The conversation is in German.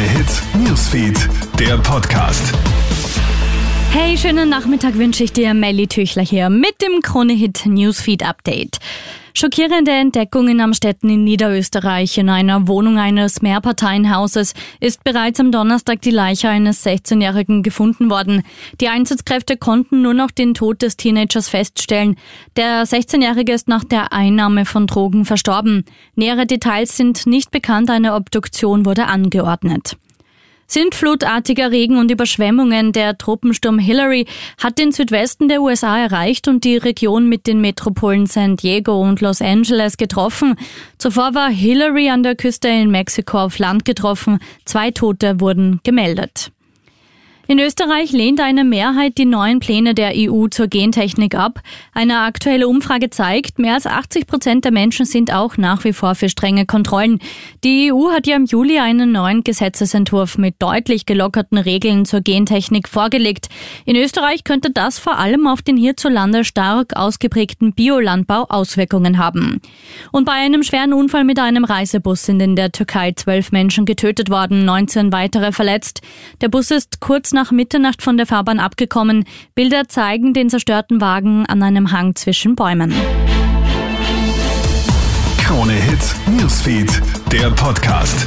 Hit Newsfeed, der Podcast. Hey, schönen Nachmittag wünsche ich dir, Melly Tüchler hier mit dem Krone-Hit Newsfeed Update. Schockierende Entdeckungen am Städten in Niederösterreich. In einer Wohnung eines Mehrparteienhauses ist bereits am Donnerstag die Leiche eines 16-Jährigen gefunden worden. Die Einsatzkräfte konnten nur noch den Tod des Teenagers feststellen. Der 16-Jährige ist nach der Einnahme von Drogen verstorben. Nähere Details sind nicht bekannt, eine Obduktion wurde angeordnet. Sintflutartiger Regen und Überschwemmungen. Der Tropensturm Hillary hat den Südwesten der USA erreicht und die Region mit den Metropolen San Diego und Los Angeles getroffen. Zuvor war Hillary an der Küste in Mexiko auf Land getroffen. Zwei Tote wurden gemeldet. In Österreich lehnt eine Mehrheit die neuen Pläne der EU zur Gentechnik ab. Eine aktuelle Umfrage zeigt, mehr als 80 Prozent der Menschen sind auch nach wie vor für strenge Kontrollen. Die EU hat ja im Juli einen neuen Gesetzesentwurf mit deutlich gelockerten Regeln zur Gentechnik vorgelegt. In Österreich könnte das vor allem auf den hierzulande stark ausgeprägten Biolandbau Auswirkungen haben. Und bei einem schweren Unfall mit einem Reisebus sind in der Türkei zwölf Menschen getötet worden, 19 weitere verletzt. Der Bus ist kurz nach Mitternacht von der Fahrbahn abgekommen. Bilder zeigen den zerstörten Wagen an einem Hang zwischen Bäumen. Krone Hits, Newsfeed, der Podcast.